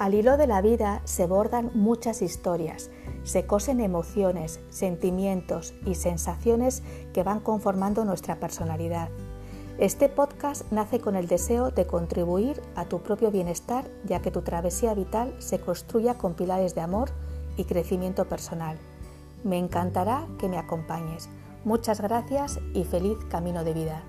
Al hilo de la vida se bordan muchas historias, se cosen emociones, sentimientos y sensaciones que van conformando nuestra personalidad. Este podcast nace con el deseo de contribuir a tu propio bienestar, ya que tu travesía vital se construya con pilares de amor y crecimiento personal. Me encantará que me acompañes. Muchas gracias y feliz camino de vida.